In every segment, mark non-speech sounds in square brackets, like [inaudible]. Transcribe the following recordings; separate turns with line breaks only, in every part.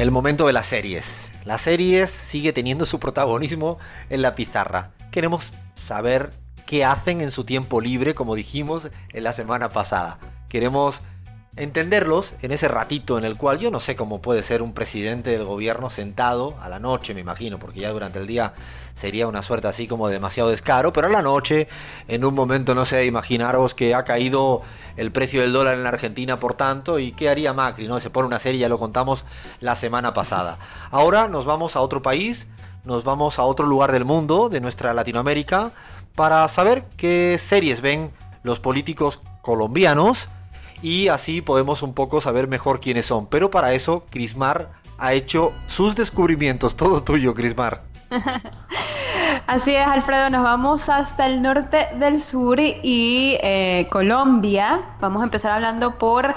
El momento de las series. Las series sigue teniendo su protagonismo en la pizarra. Queremos saber qué hacen en su tiempo libre, como dijimos en la semana pasada. Queremos entenderlos en ese ratito en el cual yo no sé cómo puede ser un presidente del gobierno sentado a la noche, me imagino, porque ya durante el día sería una suerte así como demasiado descaro, pero a la noche, en un momento, no sé, imaginaros que ha caído el precio del dólar en la Argentina por tanto, y qué haría Macri, ¿no? Se pone una serie, ya lo contamos la semana pasada. Ahora nos vamos a otro país, nos vamos a otro lugar del mundo, de nuestra Latinoamérica, para saber qué series ven los políticos colombianos, y así podemos un poco saber mejor quiénes son. Pero para eso, Crismar ha hecho sus descubrimientos. Todo tuyo, Crismar. [laughs]
Así es, Alfredo, nos vamos hasta el norte del sur y eh, Colombia. Vamos a empezar hablando por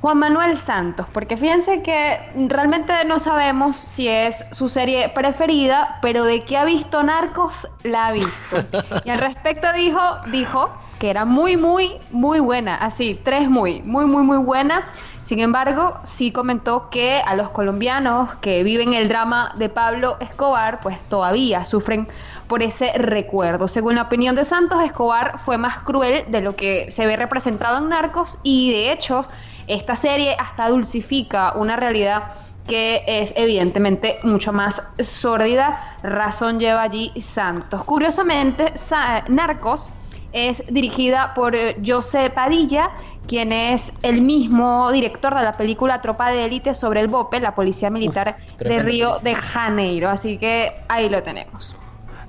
Juan Manuel Santos, porque fíjense que realmente no sabemos si es su serie preferida, pero de que ha visto Narcos, la ha visto. [laughs] Y al respecto dijo, dijo que era muy, muy, muy buena, así, tres muy, muy, muy, muy buena. Sin embargo, sí comentó que a los colombianos que viven el drama de Pablo Escobar, pues todavía sufren por ese recuerdo. Según la opinión de Santos, Escobar fue más cruel de lo que se ve representado en Narcos y de hecho esta serie hasta dulcifica una realidad que es evidentemente mucho más sórdida. Razón lleva allí Santos. Curiosamente, Narcos es dirigida por eh, José Padilla, quien es el mismo director de la película Tropa de Élite sobre el BOPE, la Policía Militar de Río de Janeiro. Así que ahí lo tenemos.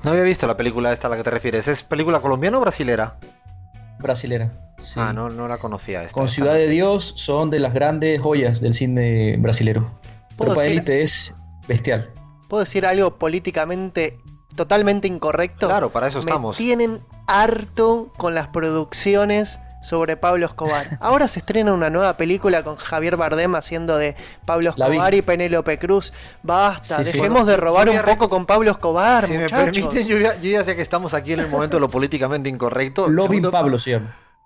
No había visto la película esta a la que te refieres. ¿Es película colombiana o brasilera?
Brasilera.
Ah, no, no la conocía.
Esta, Con Ciudad de Dios son de las grandes joyas del cine brasilero. Tropa de Élite es bestial.
¿Puedo decir algo políticamente totalmente incorrecto?
Claro, para eso estamos.
Tienen harto con las producciones sobre Pablo Escobar. [laughs] Ahora se estrena una nueva película con Javier Bardem haciendo de Pablo Escobar y Penélope Cruz. Basta, dejemos de robar un poco con Pablo Escobar, si Me permiten,
yo ya, sé que estamos aquí en el momento de lo políticamente incorrecto.
Lobby Pablo se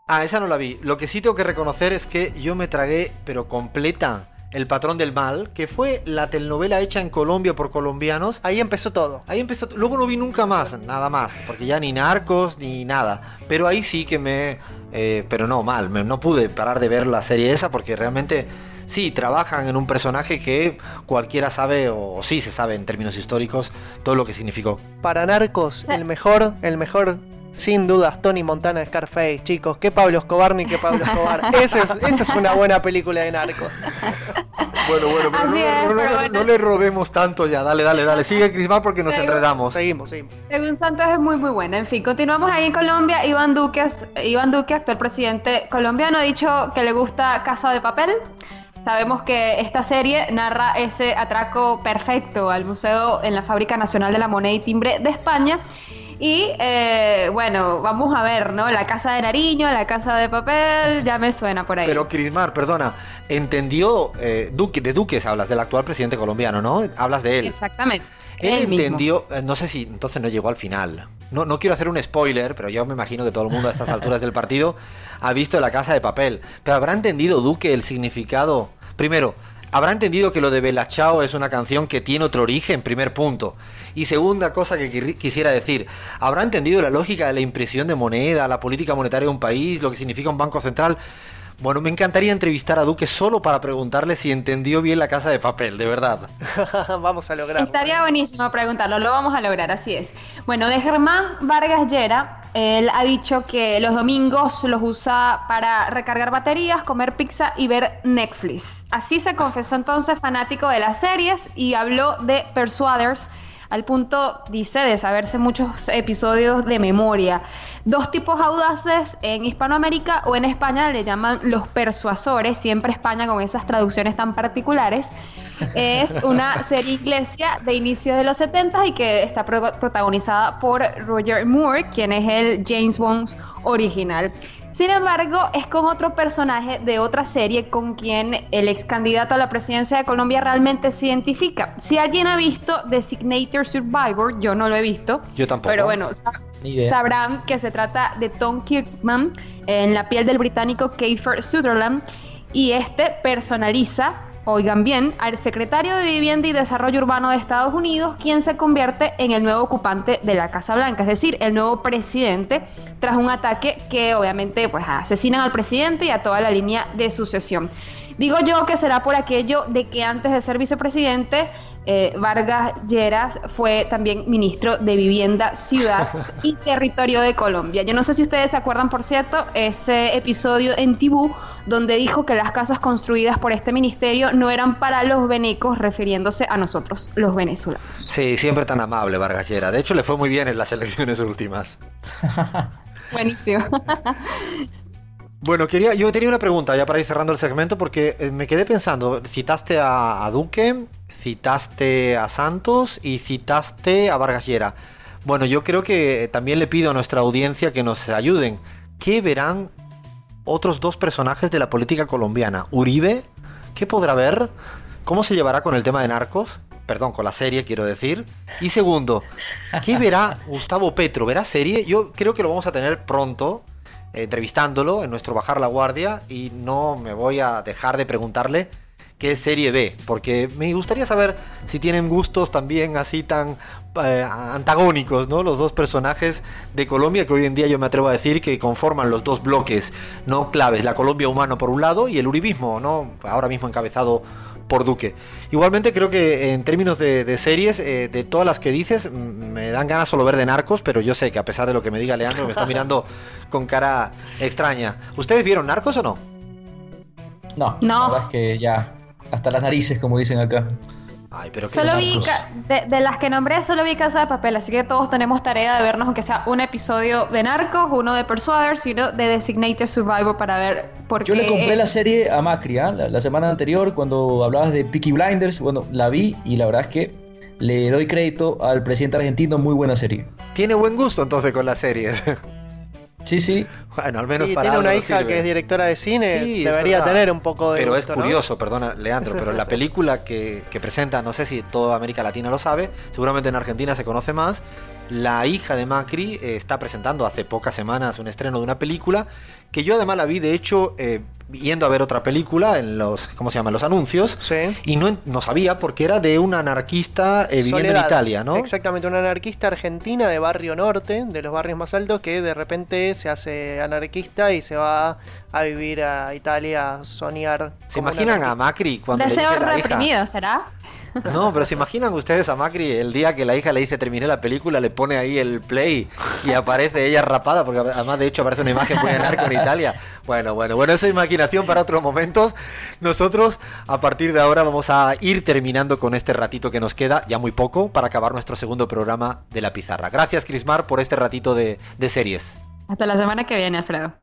Ah, esa no la vi. Lo que sí tengo que reconocer es que yo me tragué, pero completa, el patrón del mal, que fue la telenovela hecha en Colombia por colombianos.
Ahí empezó todo.
Ahí empezó. Luego no vi nunca más, nada más, porque ya ni narcos ni nada. Pero ahí sí que me. Eh, pero no, mal. no pude parar de ver la serie esa porque realmente. Sí, trabajan en un personaje que cualquiera sabe, o, o sí se sabe en términos históricos, todo lo que significó.
Para Narcos, el mejor, el mejor sin dudas, Tony Montana de Scarface, chicos. Que Pablo Escobar ni que Pablo Escobar. [laughs] esa es una buena película de narcos.
Bueno, bueno, pero, no, le robemos tanto ya. Dale, dale, dale. Sigue Crisma porque nos enredamos.
Seguimos, seguimos.
Según Santos es muy, muy buena. En fin, continuamos ahí en Colombia. Iván Duque, Iván Duque, actual presidente colombiano, ha dicho que le gusta Casa de Papel. Sabemos que esta serie narra ese atraco perfecto al Museo en la Fábrica Nacional de la Moneda y Timbre de España y eh, bueno, vamos a ver, ¿no? La casa de Nariño, la casa de papel, ya me suena por ahí.
Pero Crismar, perdona, entendió, eh, Duque, de Duques hablas, del actual presidente colombiano, ¿no? Hablas de él.
Exactamente.
Él, entendió, eh, no sé si entonces no llegó al final. No, no quiero hacer un spoiler, pero yo me imagino que todo el mundo a estas [laughs] alturas del partido ha visto la casa de papel. Pero habrá entendido Duque el significado. Primero, habrá entendido que lo de Bella Chao es una canción que tiene otro origen, primer punto. Y segunda cosa que quisiera decir, ¿habrá entendido la lógica de la impresión de moneda, la política monetaria de un país, lo que significa un banco central? Bueno, me encantaría entrevistar a Duque solo para preguntarle si entendió bien la casa de papel, de verdad. [laughs]
vamos a lograrlo.
Estaría buenísimo preguntarlo, lo vamos a lograr, así es. Bueno, de Germán Vargas Llera, él ha dicho que los domingos los usa para recargar baterías, comer pizza y ver Netflix. Así se confesó entonces fanático de las series y habló de Persuaders al punto, dice, de saberse muchos episodios de memoria. Dos tipos audaces en Hispanoamérica o en España le llaman los persuasores, siempre España con esas traducciones tan particulares. Es una serie inglesa de inicios de los 70 y que está protagonizada por Roger Moore, quien es el James Bond original. Sin embargo, es con otro personaje de otra serie con quien el ex candidato a la presidencia de Colombia realmente se identifica. Si alguien ha visto Designator Survivor, yo no lo he visto.
Yo tampoco.
Pero bueno, sabrán que se trata de Tom Kirkman en la piel del británico Kiefer Sutherland y este personaliza oigan bien, al secretario de Vivienda y Desarrollo Urbano de Estados Unidos, quien se convierte en el nuevo ocupante de la Casa Blanca, es decir, el nuevo presidente, tras un ataque que obviamente pues asesinan al presidente y a toda la línea de sucesión. Digo yo que será por aquello de que antes de ser vicepresidente, eh, Vargas Lleras fue también ministro de Vivienda, Ciudad [laughs] y Territorio de Colombia. Yo no sé si ustedes se acuerdan, por cierto, ese episodio en Tibú, donde dijo que las casas construidas por este ministerio no eran para los venecos, refiriéndose a nosotros, los venezolanos.
Sí, siempre tan amable Vargas Lleras. De hecho, le fue muy bien en las elecciones últimas. [laughs]
Buenísimo. [laughs]
Bueno, quería, yo tenía una pregunta ya para ir cerrando el segmento porque eh, me quedé pensando, citaste a, Duque, citaste a Santos y citaste a Vargas Llera. Bueno, yo creo que también le pido a nuestra audiencia que nos ayuden. ¿Qué verán otros dos personajes de la política colombiana? Uribe, ¿qué podrá ver? ¿Cómo se llevará con el tema de narcos? Perdón, con la serie quiero decir. Y segundo, ¿qué verá [laughs] Gustavo Petro? ¿Verá serie? Yo creo que lo vamos a tener pronto entrevistándolo en nuestro Bajar la Guardia y no me voy a dejar de preguntarle qué serie ve, porque me gustaría saber si tienen gustos también así tan eh, antagónicos, ¿no? Los dos personajes de Colombia que hoy en día yo me atrevo a decir que conforman los dos bloques, no claves, la Colombia humano por un lado y el uribismo, ¿no? Ahora mismo encabezado por Duque. Igualmente creo que en términos de, series, eh, de todas las que dices, me dan ganas solo ver de Narcos, pero yo sé que a pesar de lo que me diga Leandro, me está mirando con cara extraña. ¿Ustedes vieron Narcos o no?
No, no. la verdad es que ya, hasta las narices, como dicen acá.
Ay, pero solo vi de, las que nombré, solo vi Casa de Papel, así que todos tenemos tarea de vernos, aunque sea un episodio de Narcos, uno de Persuaders y uno de Designated Survivor para ver por
Yo le compré la serie a Macri, ¿ah? la, semana anterior, cuando hablabas de Peaky Blinders, bueno, la vi y la verdad es que le doy crédito al presidente argentino, muy buena serie.
Tiene buen gusto entonces con las series. [laughs]
Sí, sí.
Bueno, al menos y tiene una hija que es directora de cine, debería tener un poco de.
Pero es curioso, perdona, Leandro, pero la [laughs] película que, que, presenta, no sé si toda América Latina lo sabe, seguramente en Argentina se conoce más. La hija de Macri eh, está presentando hace pocas semanas un estreno de una película que yo además la vi, de hecho, eh, yendo a ver otra película en los, ¿cómo se llaman? Los anuncios.
Sí.
Y no, no sabía porque era de una anarquista eh, viviendo en Italia, ¿no?
Exactamente, una anarquista argentina de barrio norte, de los barrios más altos, que de repente se hace anarquista y se va a vivir a Italia a soñar.
¿Se imaginan a Macri cuando...
Deseo reprimido, ¿será? [laughs]
No, pero ¿se imaginan ustedes a Macri el día que la hija le dice terminé la película, le pone ahí el play y aparece ella rapada? Porque además de hecho aparece una imagen muy en arco en Italia. Bueno, bueno, bueno, eso es imaginación para otros momentos. Nosotros a partir de ahora vamos a ir terminando con este ratito que nos queda, ya muy poco, para acabar nuestro segundo programa de la pizarra. Gracias Crismar por este ratito de, de series.
Hasta la semana que viene, Alfredo.